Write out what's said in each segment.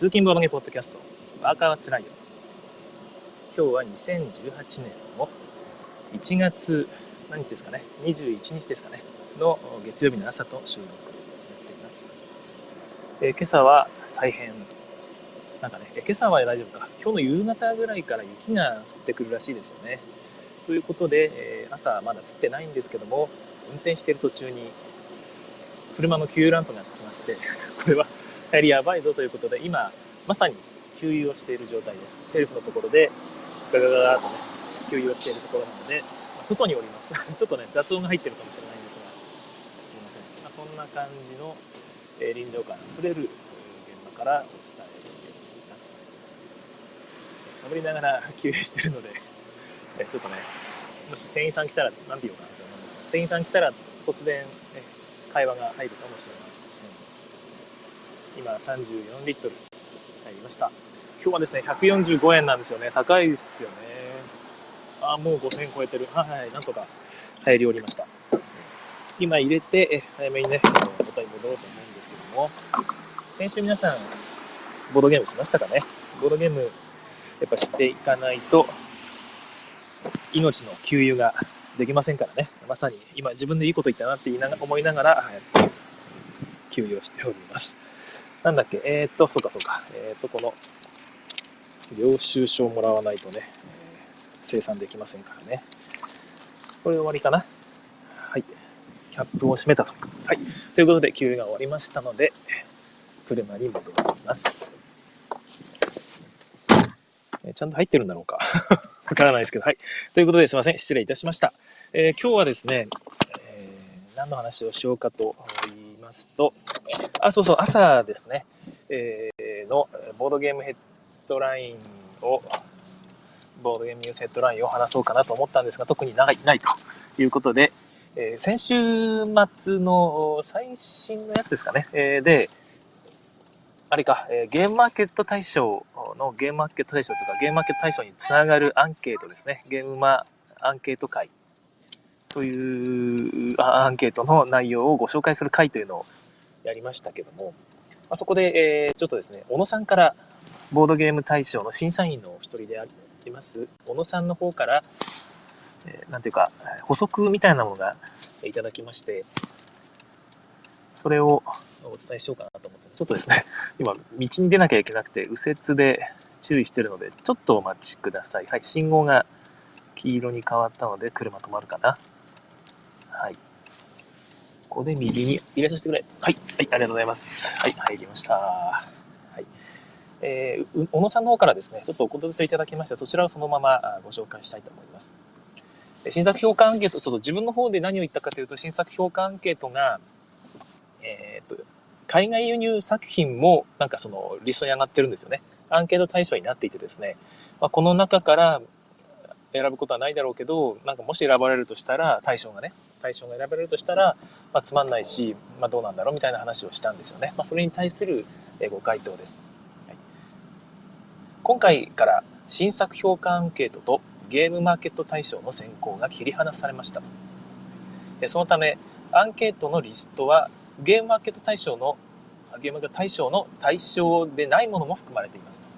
通勤ボードゲポッドキャスト、ワーカーはつらいよ。今日は2018年の1月、何日ですかね、21日ですかね、の月曜日の朝と収録やっています。え今朝は大変、なんかね、今朝は大丈夫か、今日の夕方ぐらいから雪が降ってくるらしいですよね。ということで、え朝まだ降ってないんですけども、運転している途中に車の給油ランプがつきまして、これはりやばいぞということで、今、まさに給油をしている状態です。セルフのところで、ガガガガーとね、給油をしているところなので、まあ、外におります。ちょっとね、雑音が入ってるかもしれないんですが、すいません。まあ、そんな感じの、えー、臨場感あふれる現場からお伝えしています。喋りながら給油してるので、えちょっとね、もし店員さん来たら何て言おうかなと思うんですが、店員さん来たら突然、ね、会話が入るかもしれません。今34リットル入りました。今日はですね145円なんですよね。高いですよね。あもう5000超えてる。はいはいなんとか入りおりました。今入れて早めにね元に戻ろうと思うんですけども。先週皆さんボードゲームしましたかね？ボードゲームやっぱしていかないと命の給油ができませんからね。まさに今自分でいいこと言ったなって言いな思いながら給油をしております。なんだっけ、えー、っと、そうかそうか、えー、っと、この、領収書をもらわないとね、生産できませんからね。これで終わりかな？はい。キャップを閉めたと。はい。ということで、給油が終わりましたので、車に戻ります。えちゃんと入ってるんだろうか？わからないですけど、はい。ということで、すいません。失礼いたしました。えー、今日はですね、えー、何の話をしようかと言いますと、あ、そうそう、朝ですね、えー、のボードゲームヘッドラインを、ボードゲームニュースヘッドラインを話そうかなと思ったんですが、特にないないということで、えー、先週末の最新のやつですかね、えー、で、あれか、えー、ゲームマーケット大賞のゲームマーケット大賞というか、ゲームマーケット大賞につながるアンケートですね。ゲームマアンケート会というアンケートの内容をご紹介する会というのをやりましたけども、まあ、そこで、えー、ちょっとですね、小野さんからボードゲーム大賞の審査員の一人であります、小野さんの方から、えー、なんていうか、補足みたいなものがいただきまして、それをお伝えしようかなと思って、ちょっとですね、今、道に出なきゃいけなくて、右折で注意してるので、ちょっとお待ちください。はい、信号が黄色に変わったので、車止まるかな。はい。ここで右に入れさせてくれ。はい。はい、ありがとうございます。はい、入りました。はい。えー、小野さんの方からですね、ちょっとお言葉いただきました。そちらをそのままご紹介したいと思います。新作評価アンケート、そう自分の方で何を言ったかというと、新作評価アンケートが、えっ、と、海外輸入作品もなんかそのリストに上がってるんですよね。アンケート対象になっていてですね、まあ、この中から選ぶことはないだろうけど、なんかもし選ばれるとしたら、対象がね、対象が選ばれるとしたら、まあ、つまんないし、まあ、どうなんだろうみたいな話をしたんですよね。まあ、それに対するご回答です。はい、今回から新作評価アンケートとゲームマーケット対象の選考が切り離されましたと。そのため、アンケートのリストはゲームマーケット対象のゲームが対象の対象でないものも含まれていますと。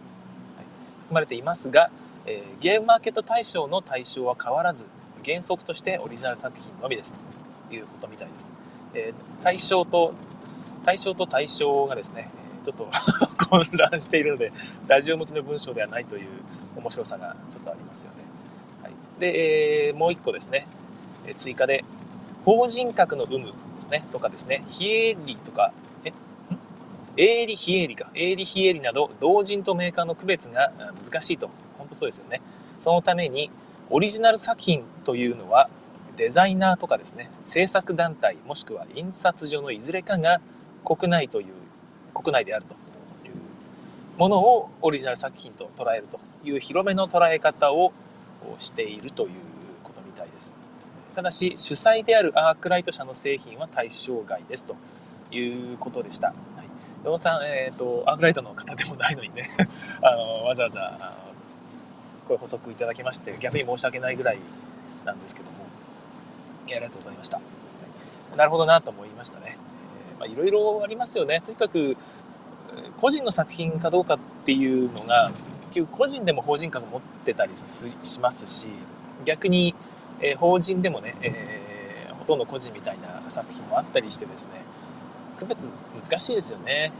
はい、含まれていますが、えー、ゲームマーケット対象の対象は変わらず原則としてオリジナル作品のみですと。いうことみたいです、えー、対象と対象と対象がですねちょっと 混乱しているのでラジオ向きの文章ではないという面白さがちょっとありますよね、はい、で、えー、もう一個ですね。え追加で法人格の有無ですね。とかですね。非営利とかえ？営利非営利か。営利非営利など同人とメーカーの区別が難しいと。当そうですよね。そのためにオリジナル作品というのはデザイナーとかですね制作団体もしくは印刷所のいずれかが国内という国内であるというものをオリジナル作品と捉えるという広めの捉え方をしているということみたいです。ただし主催であるアークライト社の製品は対象外ですということでした、はい、さん、えーと、アークライトの方でもないのにね あのわざわざこういう補足いただきまして逆に申し訳ないぐらいなんですけども。ありがとうございました、はい、なるほどなと思いましたね、えまいろいろありますよね。とにかく個人の作品かどうかっていうのが結局個人でも法人格持ってたりしますし逆に、えー、法人でもね、えー、ほとんど個人みたいな作品もあったりしてですね区別難しいですよね。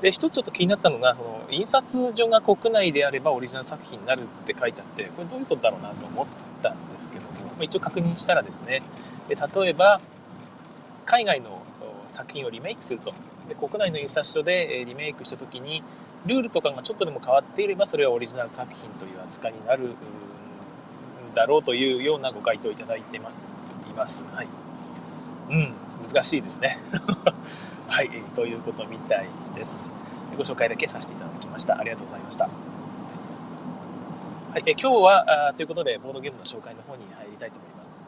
で一つちょっと気になったのがその印刷所が国内であればオリジナル作品になるって書いてあってこれどういうことだろうなと思ったんですけども、ま、一応確認したらですねで例えば海外の作品をリメイクするとで国内の印刷所でリメイクした時にルールとかがちょっとでも変わっていればそれはオリジナル作品という扱いになるんだろうというようなご回答をいただいています。はい、うん難しいですね。はい、ということみたいです。ご紹介だけさせていただきました。ありがとうございました。はい、え今日はあということでボードゲームの紹介の方に入りたいと思います。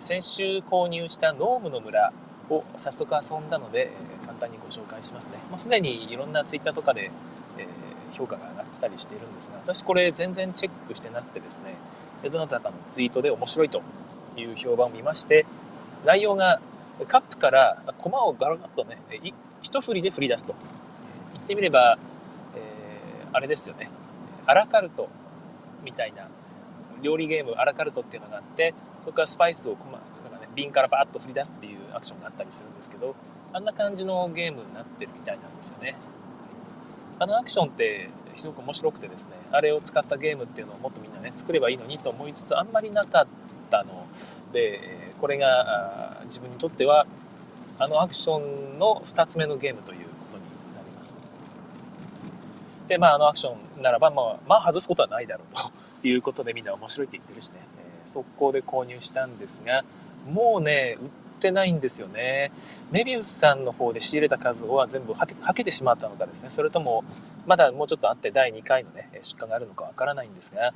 先週購入したノームの村を早速遊んだので、え簡単にご紹介しますね。もうすでにいろんなツイッターとかで、えー、評価が上がってたりしているんですが、私これ全然チェックしてなくてですね、どなたかのツイートで面白いという評判を見まして、内容がカップから駒をガラガラとね、一振りで振り出すと。言ってみれば、えー、あれですよね。アラカルトみたいな料理ゲームアラカルトっていうのがあってそこからスパイスをコマなんか、ね、瓶からバーッと振り出すっていうアクションがあったりするんですけどあんな感じのゲームになってるみたいなんですよねあのアクションってすごく面白くてですねあれを使ったゲームっていうのをもっとみんなね作ればいいのにと思いつつあんまりなかったのでこれが自分にとってはあのアクションの2つ目のゲームということになりますでまああのアクションならばまあ、まあ、外すことはないだろうということでみんな面白いって言ってるしね、えー、速攻で購入したんですが、もうね、売ってないんですよね。メビウスさんの方で仕入れた数は全部はけはけてしまったのかですね、それとも、まだもうちょっとあって第2回のね、出荷があるのかわからないんですが、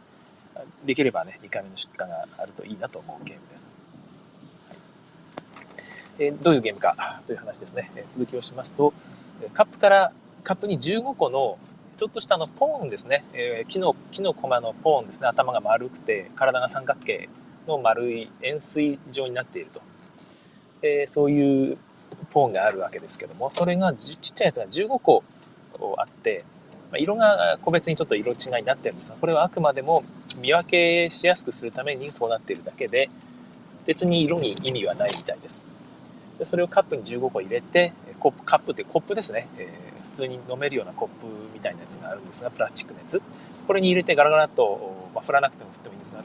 できればね、2回目の出荷があるといいなと思うゲームです。えー、どういうゲームかという話ですね。えー、続きをしますと、カップからカップに15個のちょっとしたのポーンですね、えー、木の木の駒のポーンですね。頭が丸くて体が三角形の丸い円錐状になっていると、えー、そういうポーンがあるわけですけどもそれがちっちゃいやつが15個あって、まあ、色が個別にちょっと色違いになってるんですがこれはあくまでも見分けしやすくするためにそうなっているだけで別に色に意味はないみたいです。でそれをカップに15個入れてコップカップってコップですね、えー、普通に飲めるようなコップみたいなやつがあるんですがプラスチックのやつ。これに入れてガラガラと、まあ、振らなくても振ってもいいんですが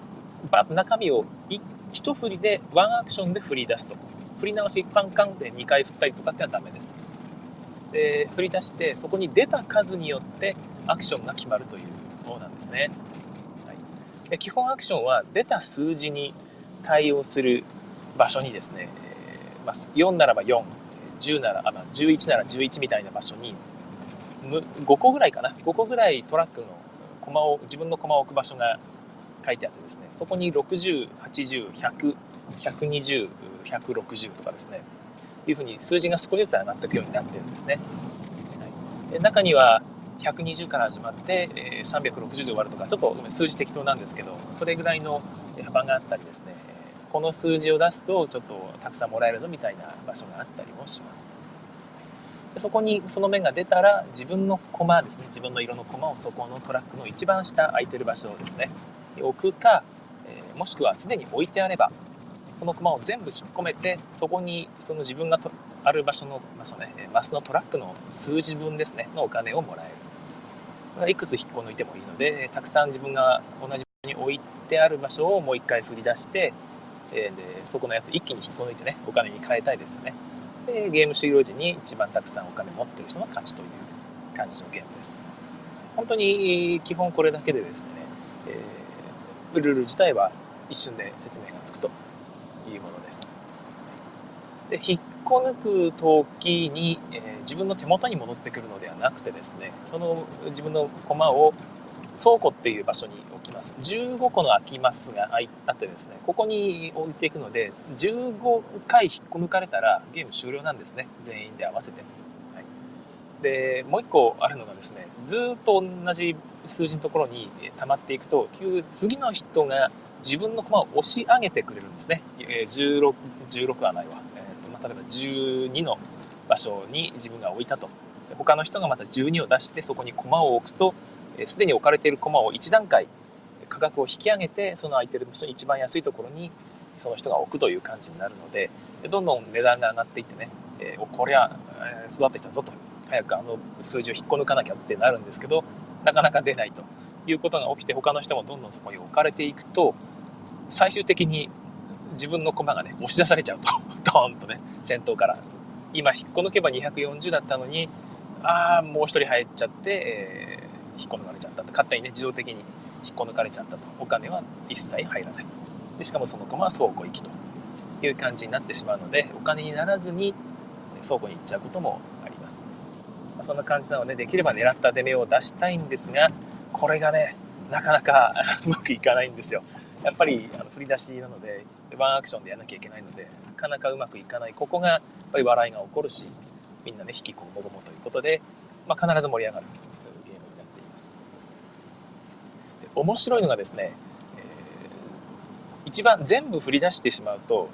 バッと中身を一振りでワンアクションで振り出すと。振り直しパンカンで2回振ったりとかってはダメです。で振り出してそこに出た数によってアクションが決まるというものなんですね、はい、で基本アクションは出た数字に対応する場所にですね、まあ、4ならば4 10なら、あ、11なら11みたいな場所に5個ぐらいかな。5個ぐらいトラックの駒を自分の駒を置く場所が書いてあってですね。そこに6080100120160とかですね。いうふうに数字が少しずつ上がっていくようになってるんですね、はい、中には120から始まって360で終わるとかちょっと数字適当なんですけどそれぐらいの幅があったりですね。この数字を出すとちょっとたくさんもらえるぞみたいな場所があったりもします。でそこにその面が出たら自分のコマですね。自分の色のコマをそこのトラックの一番下空いてる場所ですね。置くか、えー、もしくはすでに置いてあればそのコマを全部引っ込めてそこにその自分がある場所の場所ねマスのトラックの数字分ですね。のお金をもらえる。いくつ引っこ抜いてもいいのでたくさん自分が同じ場所に置いてある場所をもう一回振り出してえでそこのやつ一気に引っこ抜いてねお金に変えたいですよね。でゲーム終了時に一番たくさんお金持ってる人の勝ちという感じのゲームです。本当に基本これだけでですね、えー、ルール自体は一瞬で説明がつくというものです。で引っこ抜く時に、えー、自分の手元に戻ってくるのではなくてですねその自分の駒を倉庫っていう場所に置きます。15個の空きますがあってですねここに置いていくので15回引っこ抜かれたらゲーム終了なんですね。全員で合わせて、はい、でもう1個あるのがですねずっと同じ数字のところに溜まっていくと次の人が自分の駒を押し上げてくれるんですね。16 16はないわ、えーとまあ、例えば12の場所に自分が置いたと。他の人がまた12を出してそこに駒を置くとすで、に置かれている駒を1段階価格を引き上げてその空いてる場所に一番安いところにその人が置くという感じになるのでどんどん値段が上がっていってね、えー、こりゃ育ってきたぞと。早くあの数字を引っこ抜かなきゃってなるんですけどなかなか出ないということが起きて他の人もどんどんそこに置かれていくと最終的に自分の駒がね押し出されちゃうと。ドーンとね先頭から。今引っこ抜けば240だったのにああもう1人入っちゃって、えー、引っこ抜かれちゃったと。勝手にね自動的に引っこ抜かれちゃったと。お金は一切入らない。でしかもその駒は倉庫行きという感じになってしまうのでお金にならずに倉庫に行っちゃうこともあります、ま、そんな感じなのでできれば狙った出目を出したいんですがこれがねなかなか うまくいかないんですよ。やっぱりあの振り出しなのでワンアクションでやらなきゃいけないのでなかなかうまくいかない。ここがやっぱり笑いが起こるしみんなね引きこもごもということで、まあ、必ず盛り上がるゲームになっていますで面白いのがですね、えー、一番全部振り出してしまうと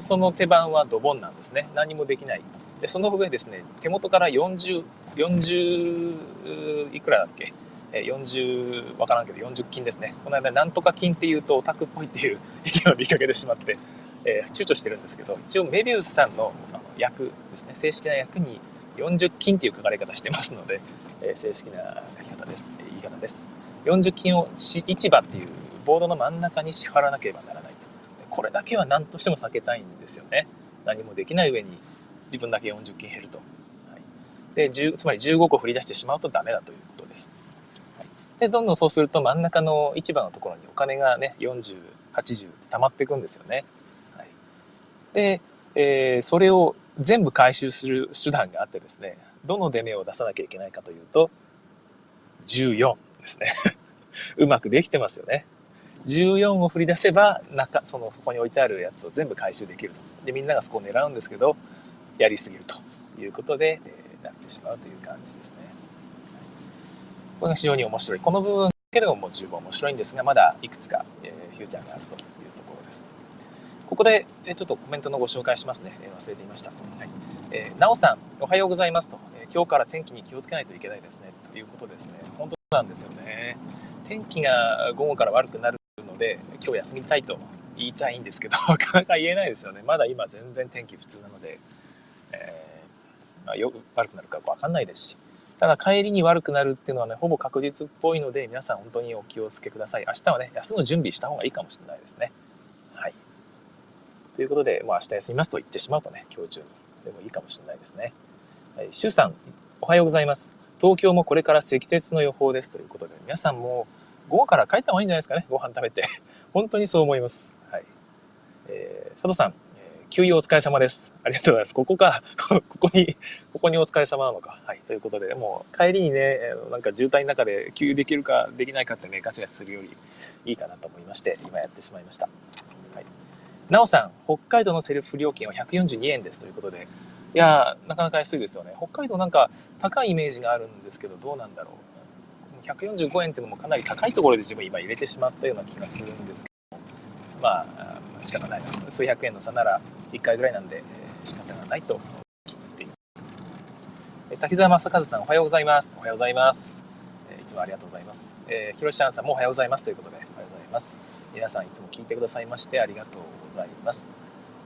その手番はドボンなんですね。何もできない。でその上ですね手元から4040 40いくらだっけ？40分からんけど40金ですね。この間なんとか金っていうとオタクっぽいっていう 意見を見かけてしまって、えー、躊躇してるんですけど一応メビウスさんの役ですね。正式な役に40金っていう書かれ方してますので、えー、正式な書き方です。言い方です。40金を市場っていうボードの真ん中に支払わなければならないと。これだけは何としても避けたいんですよね。何もできない上に自分だけ40金減ると、はい、でつまり15個振り出してしまうとダメだということです。で、どんどんそうすると真ん中の市場のところにお金がね、40、80溜まっていくんですよね。はい、で、えー、それを全部回収する手段があってですね、どの出目を出さなきゃいけないかというと、14ですね。うまくできてますよね。14を振り出せば、中、その、ここに置いてあるやつを全部回収できると。で、みんながそこを狙うんですけど、やりすぎるということで、えー、なってしまうという感じですね。これが非常に面白い。この部分だけでももう十分面白いんですが、まだいくつか、えー、フューチャーがあるというところです。ここで、えちょっとコメントのご紹介しますね。えー、忘れていました。はい。えー、なおさん、おはようございますと、えー、今日から天気に気をつけないといけないですね。ということですね。本当なんですよね。天気が午後から悪くなるので、今日休みたいと言いたいんですけど、なかなか言えないですよね。まだ今全然天気普通なので、えーまあ、よ悪くなるかわかんないですし、ただ帰りに悪くなるっていうのはね、ほぼ確実っぽいので、皆さん本当にお気をつけください。明日はね、休む準備した方がいいかもしれないですね。はい。ということで、もう明日休みますと言ってしまうとね、今日中に。でもいいかもしれないですね。はい、シュウさん、おはようございます。東京もこれから積雪の予報ですということで、皆さんも午後から帰った方がいいんじゃないですかね、ご飯食べて。本当にそう思います。はい。えー、佐藤さんえ、給油お疲れ様です。ありがとうございます。ここか、ここに、ここにお疲れ様なのか。はい。ということで、もう帰りにね、なんか渋滞の中で給油できるかできないかってね、ガチガチするよりいいかなと思いまして、今やってしまいました。はい。なおさん、北海道のセルフ料金は142円ですということで、いやなかなか安いですよね。北海道なんか高いイメージがあるんですけど、どうなんだろう。145円っていうのもかなり高いところで自分今入れてしまったような気がするんですけど、まあ、仕方ないな。数百円の差なら1回ぐらいなんで、え、仕方がないと切っています。え滝沢正和さん、おはようございます。おはようございます。え、いつもありがとうございます。えー、ひろしあんさんもおはようございますということで、おはようございます。皆さんいつも聞いてくださいましてありがとうございます。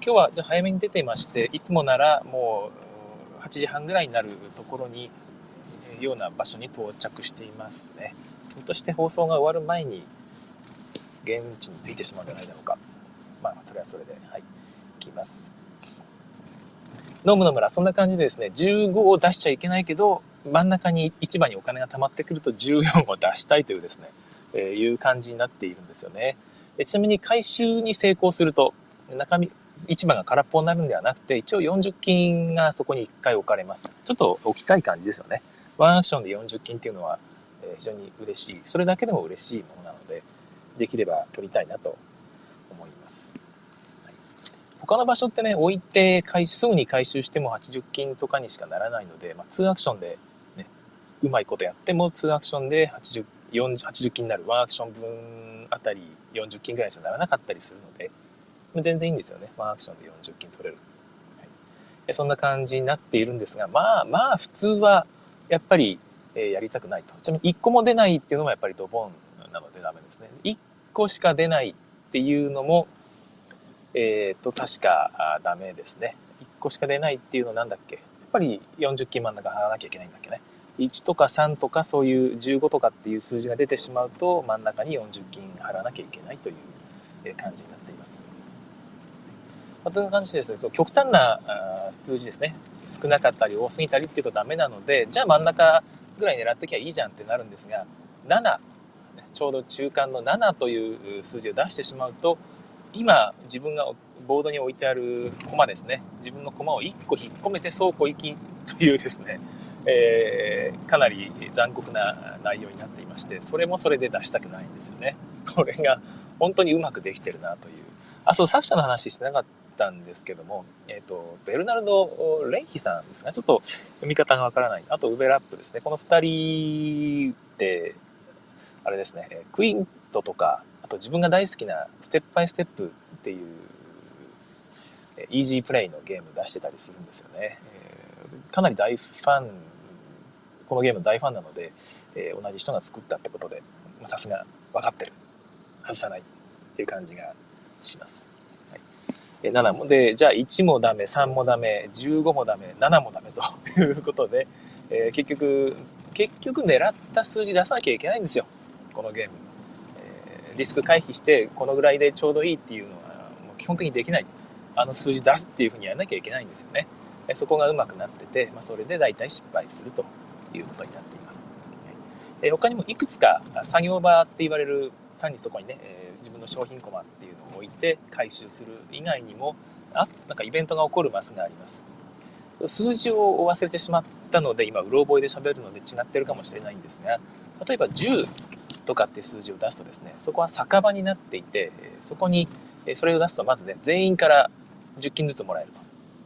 今日はじゃ早めに出ていまして、いつもならもう8時半ぐらいになるところに、ような場所に到着していますね。ひょっとして放送が終わる前に現地に着いてしまうんじゃないだろうか。まあ、それはそれで、はい。行きます。飲むの村、そんな感じでですね、15を出しちゃいけないけど、真ん中に市場にお金が貯まってくると14を出したいというですね、えー、いう感じになっているんですよね。でちなみに回収に成功すると、中身、市場が空っぽになるんではなくて、一応40金がそこに1回置かれます。ちょっと置きたい感じですよね。ワンアクションで40金っていうのは、え非常に嬉しい。それだけでも嬉しいものなので、できれば取りたいなと思います。はい他の場所ってね、置いて回すぐに回収しても80金とかにしかならないので、まあ、2アクションで、ね、うまいことやっても2アクションで80 40 80金になる1アクション分あたり40金ぐらいしかならなかったりするので、全然いいんですよね。1アクションで40金取れる。はい、そんな感じになっているんですが、まあまあ普通はやっぱり、えやりたくないと。ちなみに1個も出ないっていうのもやっぱりドボンなのでダメですね。1個しか出ないっていうのも、えっ、と、確かダメですね。1個しか出ないっていうのなんだっけ？やっぱり40金真ん中払わなきゃいけないんだっけね。1とか3とかそういう15とかっていう数字が出てしまうと真ん中に40金払わなきゃいけないという感じになってま。あ、という感じでですね、極端な数字ですね。少なかったり多すぎたりっていうとダメなので、じゃあ真ん中ぐらい狙ってきゃいいじゃんってなるんですが、7、ちょうど中間の7という数字を出してしまうと、今自分がボードに置いてある駒ですね、自分の駒を1個引っ込めて倉庫行きというですね、えー、かなり残酷な内容になっていまして、それもそれで出したくないんですよね。これが本当にうまくできてるなという。あ、そう、作者の話してなかったたんですけども、えっ、ー、と、ベルナルド・レンヒさんですが、ちょっと読み方がわからない。あと、ウベラップですね。この2人って、あれですね、クイントとか、あと自分が大好きなステップバイステップっていう、イージープレイのゲーム出してたりするんですよね。えー、かなり大ファンこのゲーム大ファンなので、えー、同じ人が作ったってことで、さすが分かってる。外さないっていう感じがします。7も、で、じゃあ1もダメ、3もダメ、15もダメ、7もダメと いうことで、えー、結局、結局狙った数字出さなきゃいけないんですよ。このゲーム。えー、リスク回避して、このぐらいでちょうどいいっていうのは、もう基本的にできない。あの数字出すっていうふうにやらなきゃいけないんですよね。そこがうまくなってて、まあ、それで大体失敗するということになっています。え他にもいくつか作業場って言われる単にそこにね、え自分の商品コマっていうのを置いて回収する以外にもあなんかイベントが起こるマスがあります。数字を忘れてしまったので今うろ覚えで喋るので違ってるかもしれないんですが例えば10とかって数字を出すとですねそこは酒場になっていてそこにそれを出すとまずね全員から10金ずつもらえると。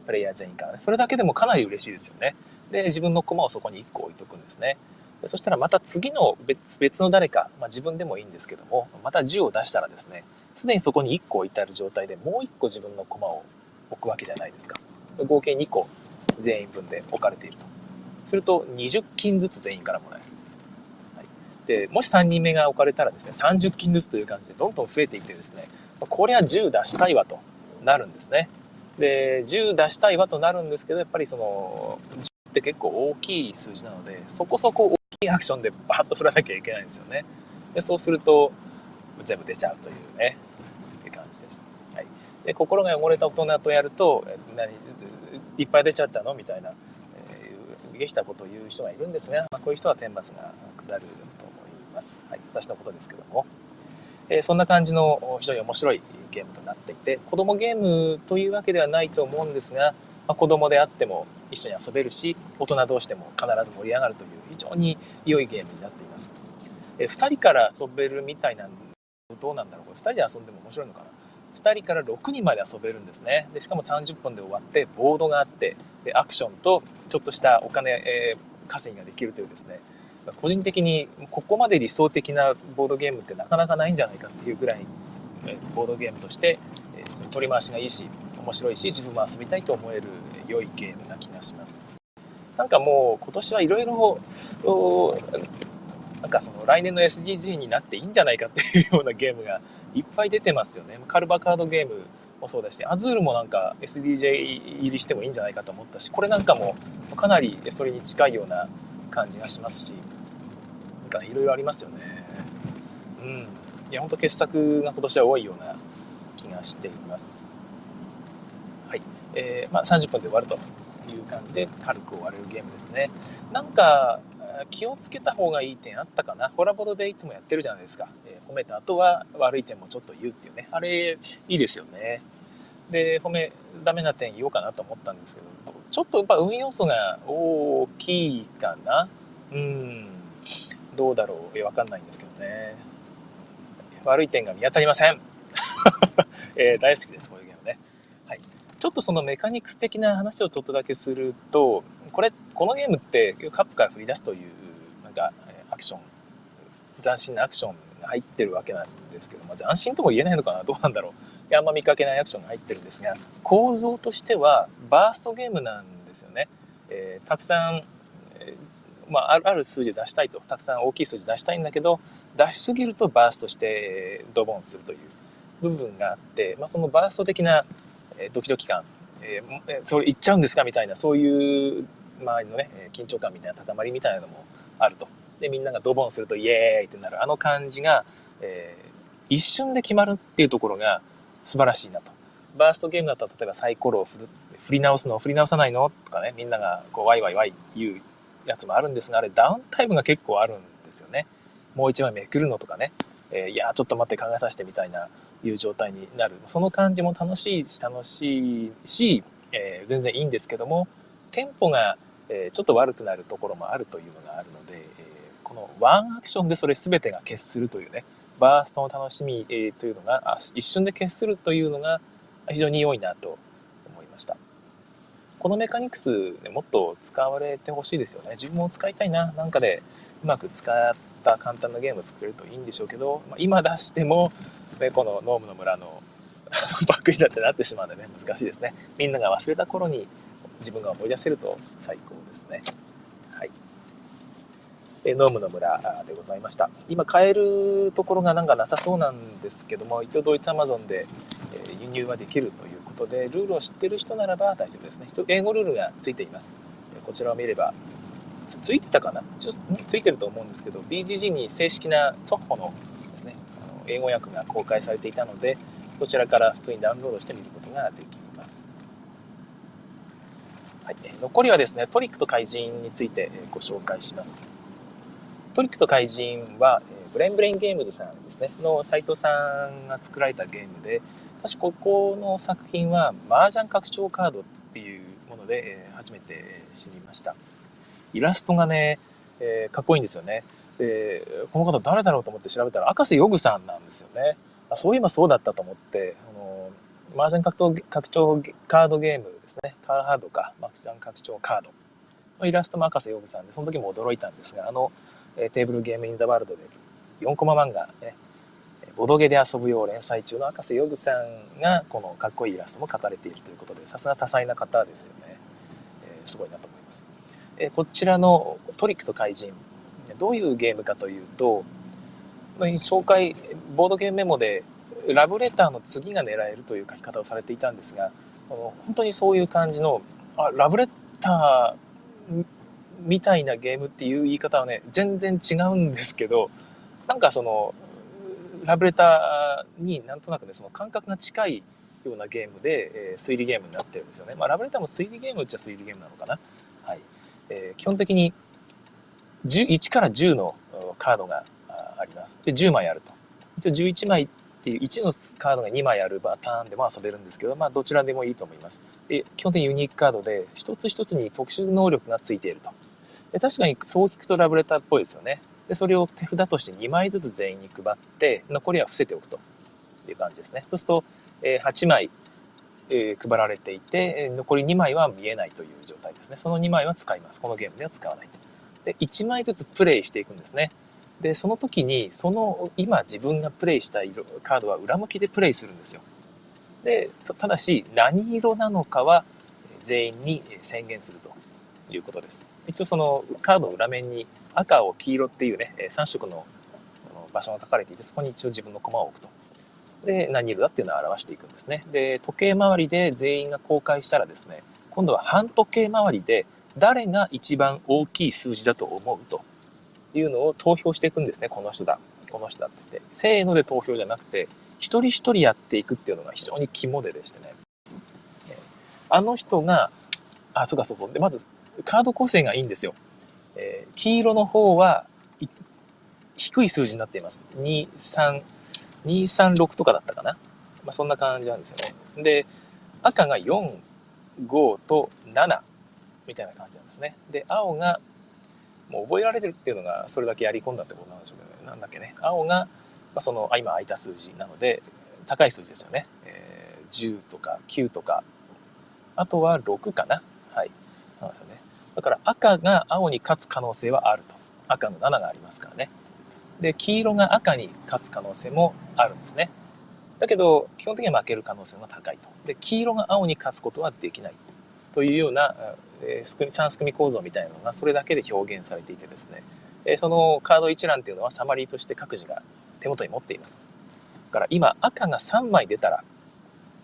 プレイヤー全員からね。それだけでもかなり嬉しいですよね。で、自分の駒をそこに1個置いとくんですね。そしたらまた次の別別の誰か、まあ、自分でもいいんですけども、また10を出したらですね、すでにそこに1個置いてある状態でもう1個自分の駒を置くわけじゃないですか。合計2個全員分で置かれていると。すると20金ずつ全員からもらえる。はい、で、もし3人目が置かれたらですね、30金ずつという感じでどんどん増えていってですね、これは10出したいわとなるんですね。で、10出したいわとなるんですけど、やっぱりその、10って結構大きい数字なので、そこそこきいアクションでバーッと振らなきゃいけないんですよね。でそうすると、全部出ちゃうというね、って感じです。はい。で、心が汚れた大人とやると、何、いっぱい出ちゃったの？みたいな、えー、げしたことを言う人がいるんですが、まあ、こういう人は天罰が下ると思います。はい。私のことですけども。えー、そんな感じの非常に面白いゲームとなっていて、子供ゲームというわけではないと思うんですが、まあ、子供であっても一緒に遊べるし大人同士でも必ず盛り上がるという非常に良いゲームになっています。え2人から遊べるみたいなんどうなんだろう？これ2人で遊んでも面白いのかな？2人から6人まで遊べるんですね。でしかも30分で終わってボードがあってでアクションとちょっとしたお金、えー、稼ぎができるというですね。個人的にここまで理想的なボードゲームってなかなかないんじゃないかっていうぐらいボードゲームとして、取り回しがいいし面白いし自分も遊びたいと思える良いゲームな気がします。なんかもう今年はいろいろなんかその来年の SDG になっていいんじゃないかっていうようなゲームがいっぱい出てますよね。カルバカードゲームもそうだしアズールもなんか SDJ 入りしてもいいんじゃないかと思ったしこれなんかもかなりそれに近いような感じがしますしなんかいろいろありますよね。うん。いやほんと傑作が今年は多いような気がしています。はいえー、まあ、30分で終わるという感じで軽く終われるゲームですね。なんか気をつけた方がいい点あったかな。ホラボドでいつもやってるじゃないですか。えー、褒めた後は悪い点もちょっと言うっていうね。あれ、いいですよね。で、褒め、ダメな点言おうかなと思ったんですけど、ちょっとやっぱ運要素が大きいかな。うん。どうだろう。わかんないんですけどね。悪い点が見当たりません。えー、大好きです、こういうゲームね。はいちょっとそのメカニクス的な話をちょっとだけすると、これ、このゲームってカップから振り出すという、なんか、アクション、斬新なアクションが入ってるわけなんですけど、まあ、斬新とも言えないのかなどうなんだろう。あんま見かけないアクションが入ってるんですが、構造としてはバーストゲームなんですよね。えー、たくさん、えー、まあ、ある数字出したいとたくさん大きい数字出したいんだけど出しすぎるとバーストしてドボンするという部分があって、まあ、そのバースト的なドキドキ感、えー、それ言っちゃうんですか？みたいなそういう周りのね緊張感みたいな高まりみたいなのもあると。でみんながドボンするとイエーイってなる。あの感じが、えー、一瞬で決まるっていうところが素晴らしいなと。バーストゲームだったら例えばサイコロを振る振り直すの振り直さないの？とかねみんながこうワイワイワイ言うやつもあるんですがあれダウンタイムが結構あるんですよね。もう一枚めくるのとかね、えー、いやちょっと待って考えさせてみたいないう状態になる。その感じも楽しいし楽しいし、えー、全然いいんですけどもテンポが、えー、ちょっと悪くなるところもあるというのがあるので、えこのワンアクションでそれ全てが決するというねバーストの楽しみ、えというのが一瞬で決するというのが非常に良いなと思いました。このメカニクス、ね、もっと使われてほしいですよね。自分も使いたいな。なんかでうまく使った簡単なゲームを作れるといいんでしょうけど、まあ、今出しても、ね、このノームの村の バックになってなってしまうんでね難しいですね。みんなが忘れた頃に自分が思い出せると最高ですね。はい。ノームの村でございました。今買えるところがなんかなさそうなんですけども一応ドイツアマゾンで輸入はできるということでルールを知ってる人ならば大丈夫ですね。英語ルールがついています。こちらを見ればつついてたかな？ちょついてると思うんですけど BGG に正式なソッホのですねあの英語訳が公開されていたのでこちらから普通にダウンロードしてみることができます、はい、残りはですねトリックと怪人についてご紹介します。トリックと怪人はブレンブレインゲームズさんですねの斉藤さんが作られたゲームで私ここの作品は麻雀拡張カードっていうもので初めて知りました。イラストがね、えー、かっこいいんですよね。で、この方誰だろうと思って調べたら、赤瀬ヨグさんなんですよね。あそういえばそうだったと思って、あのー、麻雀格闘拡張カードゲームですね。カードか、麻雀拡張カードのイラストも赤瀬ヨグさんで、その時も驚いたんですが、あの、えテーブルゲームインザワールドで4コマ漫画、ね、ボドゲで遊ぶよう連載中の赤瀬ヨグさんが、このかっこいいイラストも描かれているということで、さすが多彩な方ですよね。えー、すごいなと思います。えこちらのトリックと怪人どういうゲームかというと紹介ボードゲームメモでラブレターの次が狙えるという書き方をされていたんですが本当にそういう感じのあラブレターみたいなゲームっていう言い方はね全然違うんですけどなんかそのラブレターになんとなくねその感覚が近いようなゲームで、え、推理ゲームになってるんですよね。まあ、ラブレターも推理ゲームっちゃ推理ゲームなのかな。はい。えー、基本的に1から10のカードがあります。で、10枚あると。一応11枚っていう1のカードが2枚あるパターンでも遊べるんですけど、まあどちらでもいいと思います。で、基本的にユニークカードで、一つ一つに特殊能力がついていると。で確かにそう聞くとラブレターっぽいですよね。で、それを手札として2枚ずつ全員に配って、残りは伏せておくという感じですね。そうすると、え、8枚えー、配られていて、残り2枚は見えないという状態ですね。その2枚は使います。このゲームでは使わないで、1枚ずつプレイしていくんですね。で、その時に、その今自分がプレイした色カードは裏向きでプレイするんですよ。で、ただし何色なのかは全員に宣言するということです。一応そのカードの裏面に赤、を黄色っていうね、3色の場所が書かれていて、そこに一応自分の駒を置くと。で、何色だっていうのを表していくんですね。で、時計回りで全員が公開したらですね、今度は半時計回りで誰が一番大きい数字だと思うというのを投票していくんですね。この人だ、この人だって言って。せーので投票じゃなくて、一人一人やっていくっていうのが非常に肝ででしてね。あの人が、あ、そうかそうそう。で、まず、カード構成がいいんですよ。えー、黄色の方は、低い数字になっています。2、3、236とかだったかな？まあ、そんな感じなんですよね。で、赤が4、5と7みたいな感じなんですね。で、青が、もう覚えられてるっていうのがそれだけやり込んだってことなんでしょうけどね。なんだっけね。青が、まあ、その、あ、今空いた数字なので、高い数字ですよね。えー、10とか9とか、あとは6かな。はい。なんですよね。だから赤が青に勝つ可能性はあると。赤の7がありますからね。で、黄色が赤に勝つ可能性もあるんですね。だけど、基本的には負ける可能性が高いと。で、黄色が青に勝つことはできないというような、え、3すくみ構造みたいなのがそれだけで表現されていてですね、え、そのカード一覧っていうのはサマリーとして各自が手元に持っています。だから今赤が3枚出たら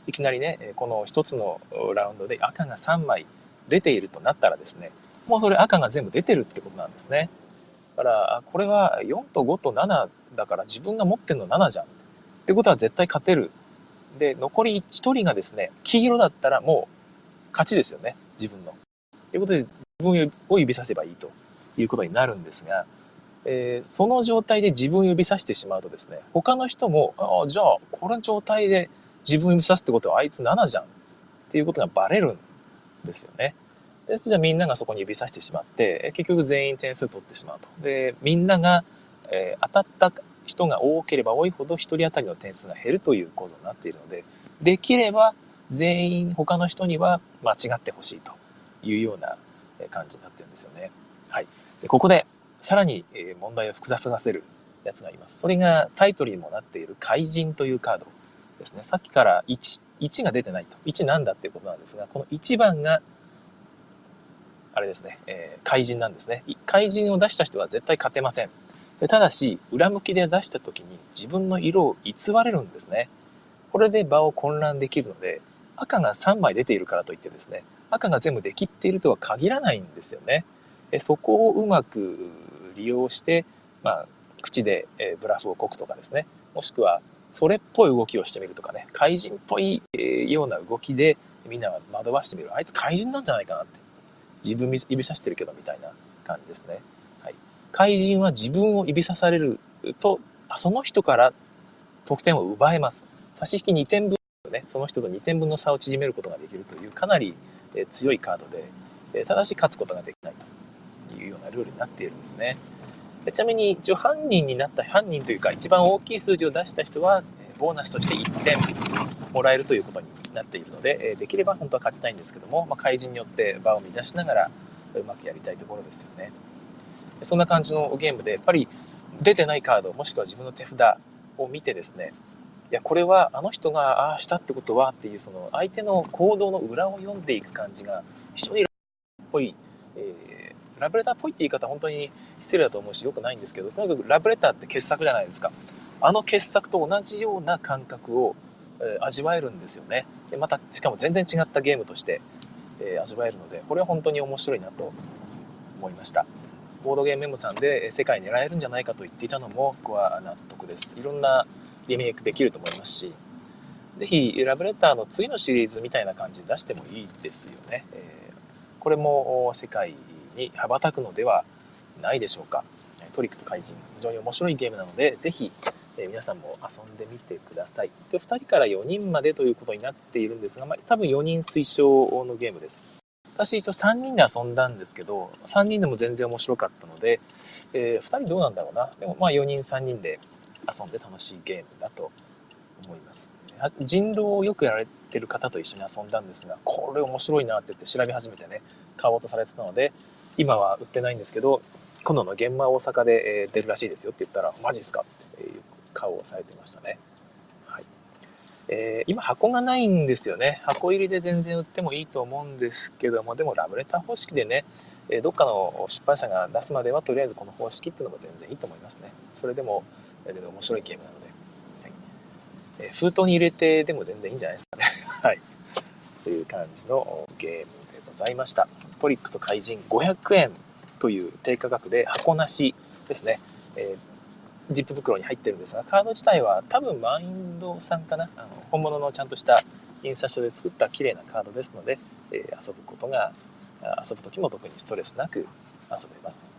いきなりねこの1つのラウンドで赤が3枚出ているとなったらですねもうそれ赤が全部出てるってことなんですね。だからこれは4と5と7だから自分が持ってるの7じゃん。ってことは絶対勝てる。で残り1人がですね黄色だったらもう勝ちですよね自分の。ということで自分を指させばいいということになるんですが、えー、その状態で自分を指さしてしまうとですね他の人もじゃあこの状態で自分を指さすってことはあいつ7じゃんっていうことがバレるんですよね。でじゃみんながそこに指さしてしまって結局全員点数取ってしまうと。でみんなが、えー、当たった人が多ければ多いほど1人当たりの点数が減るという構造になっているのでできれば全員他の人には間違ってほしいというような感じになってるんですよね。はい、でここでさらに問題を複雑させるやつがあります。それがタイトルにもなっている怪人というカードですね。さっきから 1, 1が出てないと。1なんだっていうことなんですが、この1番があれですね、えー、怪人なんですね。怪人を出した人は絶対勝てません。ただし、裏向きで出した時に自分の色を偽れるんですね。これで場を混乱できるので、赤が3枚出ているからといってですね、赤が全部できっているとは限らないんですよね。そこをうまく利用して、まあ、口で、えブラフをこくとかですね、もしくはそれっぽい動きをしてみるとかね、怪人っぽい、えような動きでみんなが惑わしてみる。あいつ怪人なんじゃないかなって。自分指さしてるけどみたいな感じですね。はい、怪人は自分を指さされるとその人から得点を奪えます。差し引き2点分ね、その人と2点分の差を縮めることができるというかなり強いカードで、ただし勝つことができないというようなルールになっているんですね。ちなみに一応犯人になった犯人というか一番大きい数字を出した人はボーナスとして1点もらえるということになっているので、えできれば本当は勝ちたいんですけども、まあ、怪人によって場を乱しながらうまくやりたいところですよね。そんな感じのゲームでやっぱり出てないカードもしくは自分の手札を見てですねいやこれはあの人がああしたってことはっていうその相手の行動の裏を読んでいく感じが非常にっぽい、ラブレターっぽいって言い方は本当に失礼だと思うしよくないんですけどとにかくラブレターって傑作じゃないですかあの傑作と同じような感覚をえ味わえるんですよね。でまたしかも全然違ったゲームとして、え味わえるのでこれは本当に面白いなと思いました。ボードゲームメモさんで世界狙えるんじゃないかと言っていたのも僕は納得です。いろんなリメイクできると思いますし、是非ラブレターの次のシリーズみたいな感じで出してもいいですよね。えこれも世界に羽ばたくのではないでしょうか。トリックと怪人、非常に面白いゲームなので、ぜひえ皆さんも遊んでみてください。2人から4人までということになっているんですが、まあ、多分4人推奨のゲームです。私一応3人で遊んだんですけど、3人でも全然面白かったので、えー、2人どうなんだろうな。でもまあ4人3人で遊んで楽しいゲームだと思います。人狼をよくやられてる方と一緒に遊んだんですが、これ面白いなって言って調べ始めてね、買おうとされてたので、今は売ってないんですけど、今度の現場大阪で出るらしいですよって言ったら、マジっすか？っていう顔をされてましたね。はいえー、今箱がないんですよね。箱入りで全然売ってもいいと思うんですけども、でもラブレター方式でね、えどっかの出版社が出すまではとりあえずこの方式っていうのも全然いいと思いますね。それでも、えー、面白いゲームなので、はいえー、封筒に入れてでも全然いいんじゃないですかね。はい。という感じのゲームでございました。トリックと怪人500円という低価格で箱なしですね。えージップ袋に入ってるんですがカード自体は多分マインドさんかなあの本物のちゃんとした印刷所で作った綺麗なカードですので、えー、遊ぶことが遊ぶ時も特にストレスなく遊べます。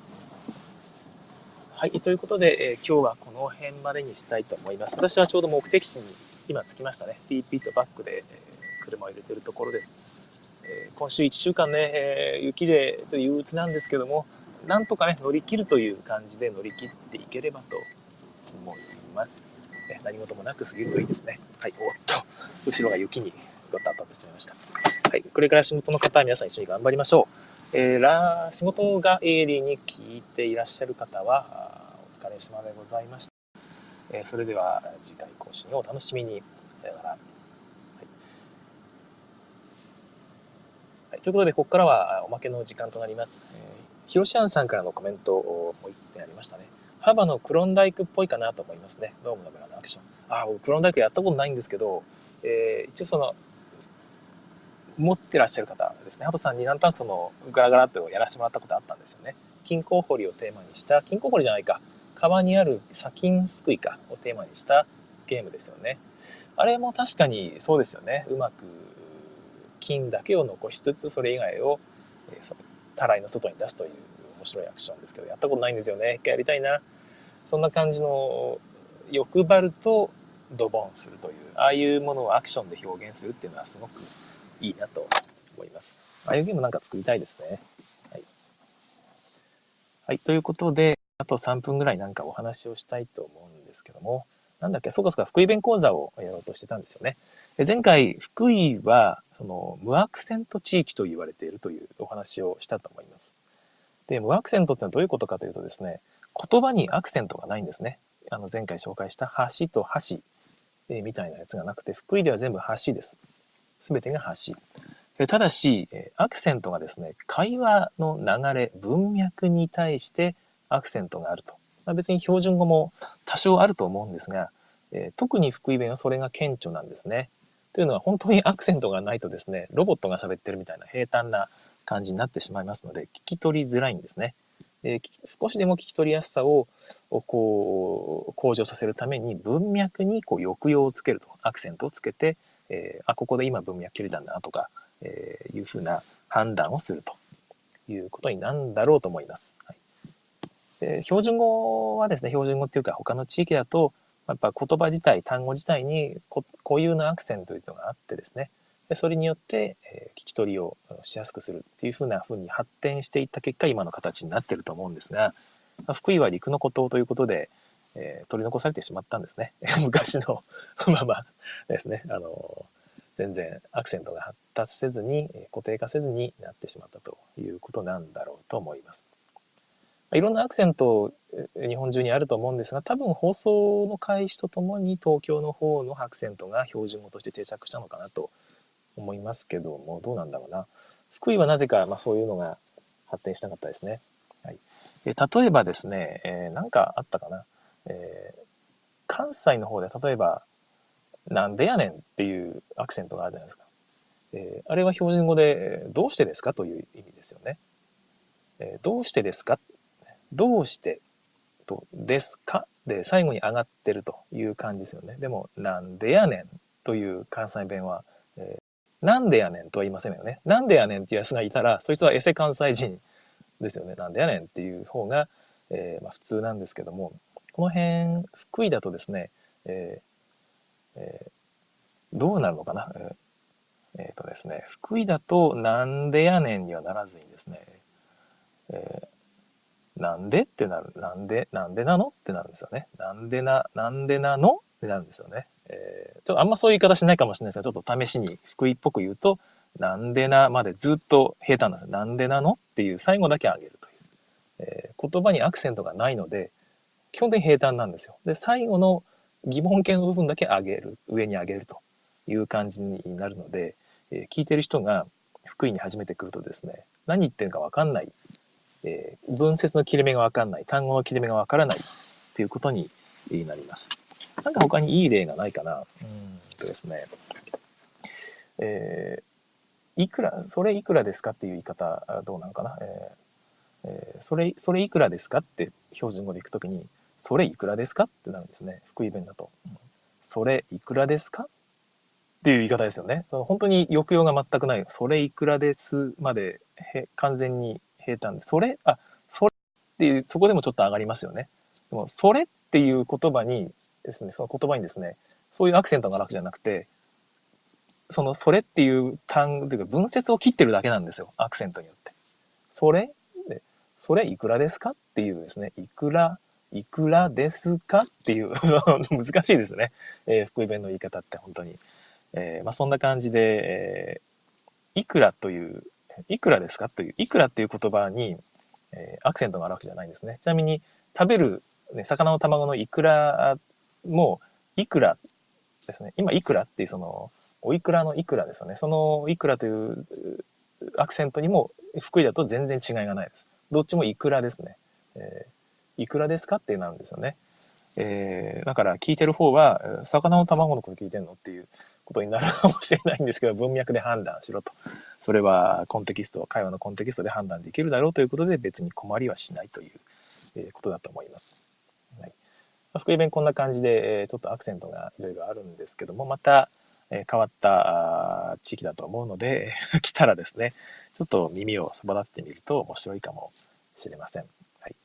はい、ということで、えー、今日はこの辺までにしたいと思います。私はちょうど目的地に今着きましたね。PP とバックで、え、車を入れてるところです。えー、今週1週間ね、え雪でという憂鬱なんですけども、なんとかね乗り切るという感じで乗り切っていければと思います。え何事もなく過ぎるといいですね。はい、おっと、後ろが雪にゴッと当たってしまいました。はい、これから仕事の方皆さん一緒に頑張りましょう。えー、ら仕事が営利に聞いていらっしゃる方は、お疲れ様でございました。えー、それでは次回更新をお楽しみに。さようなら。はい、ということで、ここからはおまけの時間となります。えー、ヒロシアンさんからのコメントをもう一点ありましたね。幅のクロンダイクっぽいかなと思いますね。ドームの村のアクション。あ、僕クロンダイクやったことないんですけど、えー、一応その、持ってらっしゃる方ですね。ハトさんになんとなくその、ガラガラとやらせてもらったことあったんですよね。金鉱掘りをテーマにした、金鉱掘りじゃないか。川にある砂金すくいかをテーマにしたゲームですよね。あれも確かにそうですよね。うまく金だけを残しつつ、それ以外を、えー、たらいの外に出すという面白いアクションですけど、やったことないんですよね。一回やりたいな。そんな感じの欲張るとドボンするという、ああいうものをアクションで表現するっていうのはすごくいいなと思います。ああいうゲームなんか作りたいですね。はい。はい、ということで、あと3分ぐらいなんかお話をしたいと思うんですけども、なんだっけ、そうかそうか、福井弁講座をやろうとしてたんですよね。前回、福井は、その、無アクセント地域と言われているというお話をしたと思います。で、無アクセントってのはどういうことかというとですね、言葉にアクセントがないんですね。あの、前回紹介した橋と橋、えー、みたいなやつがなくて、福井では全部橋です。すべてが橋。ただし、アクセントがですね、会話の流れ、文脈に対してアクセントがあると。まあ、別に標準語も多少あると思うんですが、えー、特に福井弁はそれが顕著なんですね。というのは本当にアクセントがないとですね、ロボットが喋ってるみたいな平坦な感じになってしまいますので、聞き取りづらいんですね。で少しでも聞き取りやすさをこう向上させるために文脈にこう抑揚をつけると、アクセントをつけて、えー、あ、ここで今文脈切れたんだなとか、えー、いうふうな判断をするということになんだろうと思います。はいで標準語はですね、標準語っていうか他の地域だと、やっぱ言葉自体、単語自体に固有のアクセントというのがあってですね、でそれによって、え、聞き取りをしやすくするっていうふうな風に発展していった結果、今の形になってると思うんですが、福井は陸の孤島ということで、えー、取り残されてしまったんですね。昔の ままですね、あの全然アクセントが発達せずに、固定化せずになってしまったということなんだろうと思います。いろんなアクセント日本中にあると思うんですが多分放送の開始とともに東京の方のアクセントが標準語として定着したのかなと思いますけどもどうなんだろうな。福井はなぜか、まあ、そういうのが発展しなかったですね、はい、え例えばですね、えー、かあったかな、えー、関西の方で例えば「なんでやねん」っていうアクセントがあるじゃないですか、えー、あれは標準語で「どうしてですか?」という意味ですよね、えどうしてですかどうしてとですか？で最後に上がってるという感じですよね。でも、なんでやねんという関西弁は、えー、なんでやねんとは言いませんよね。なんでやねんっていうやつがいたら、そいつはエセ関西人ですよね。なんでやねんっていう方が、えー、まあ、普通なんですけども、この辺、福井だとですね、えーえー、どうなるのかな？えーえー、とですね、福井だと、なんでやねんにはならずにですね、えー、なんでってなる。なんで、なんでなのってなるんですよね。なんでな、なんでなの？ってなるんですよね。えー、ちょっとあんまそういう言い方しないかもしれないですが、ちょっと試しに福井っぽく言うと、なんでなまでずっと平坦なんです。なんでなのっていう最後だけ上げるという。えー、言葉にアクセントがないので、基本的に平坦なんですよ。で、最後の疑問形の部分だけ上げる、上に上げるという感じになるので、えー、聞いてる人が福井に初めて来るとですね、何言ってるかわかんないえー、文節の切れ目がわかんない、単語の切れ目がわからないということになります。なんか他にいい例がないかな。うんとですね、えー、いくら、それいくらですかっていう言い方、どうなのかな。えー、えー、それ、それいくらですかって標準語で行くときに、それいくらですかってなるんですね。福井弁だと。うん、それいくらですかっていう言い方ですよね。本当に抑揚が全くない。それいくらですまで完全に平坦で、それ、あ、それっていう、そこでもちょっと上がりますよね。でも、それっていう言葉にですね、その言葉にですね、そういうアクセントがなくじゃなくて、その、それっていう単語というか文節を切ってるだけなんですよ。アクセントによって。それで、それいくらですかっていうですね、いくら、いくらですかっていう 難しいですね。えー、福井弁の言い方って本当に。えー、まあそんな感じで、えー、いくらといういくらですか？という、いくらっていう言葉に、えー、アクセントがあるわけじゃないんですね。ちなみに、食べる、ね、魚の卵のいくらも、いくらですね。今、いくらっていうその、おいくらのいくらですよね。そのいくらというアクセントにも福井だと全然違いがないです。どっちもイクラですね。えー、いくらですかってなるんですよね。えー、だから聞いてる方は、魚の卵のこと聞いてんのっていうことになるかもしれないんですけど、文脈で判断しろと。それはコンテキスト、会話のコンテキストで判断できるだろうということで別に困りはしないという、えことだと思います。はい、福井弁こんな感じで、えちょっとアクセントがいろいろあるんですけども、また、え変わった地域だと思うので、来たらですね、ちょっと耳をそば立ってみると面白いかもしれません。はい、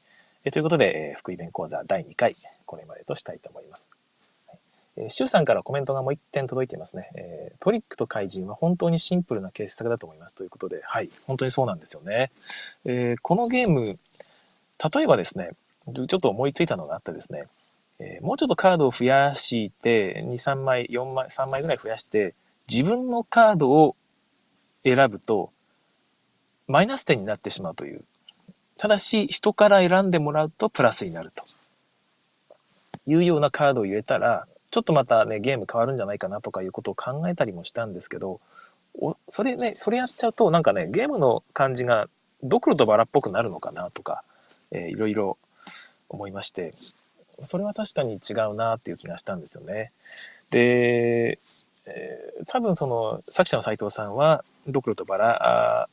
えということで、え福井弁講座第2回、これまでとしたいと思います。えー、シュウさんからコメントがもう一点届いていますね。えー、トリックと怪人は本当にシンプルな傑作だと思いますということで、はい、本当にそうなんですよね。えー、このゲーム、例えばですね、ちょっと思いついたのがあってですね、えー、もうちょっとカードを増やして、2、3枚、4枚、3枚ぐらい増やして、自分のカードを選ぶと、マイナス点になってしまうという。ただし、人から選んでもらうとプラスになると。いうようなカードを入れたら、ちょっとまたね、ゲーム変わるんじゃないかなとかいうことを考えたりもしたんですけど、おそれね、それやっちゃうと、なんかね、ゲームの感じが、ドクロとバラっぽくなるのかなとか、えー、いろいろ思いまして、それは確かに違うなっていう気がしたんですよね。で、えー、多分その作者の斉藤さんはドクロとバラ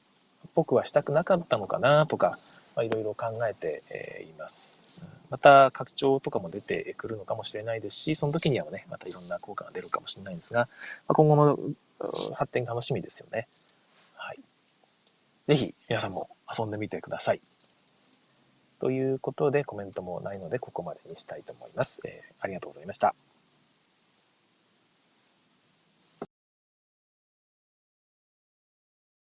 ぽくはしたくなかったのかなとか、まあ、いろいろ考えて、います。また拡張とかも出てくるのかもしれないですし、その時にはね、またいろんな効果が出るかもしれないんですが、ま、今後の発展楽しみですよね。はい。ぜひ皆さんも遊んでみてください。ということでコメントもないのでここまでにしたいと思います。えー、ありがとうございました。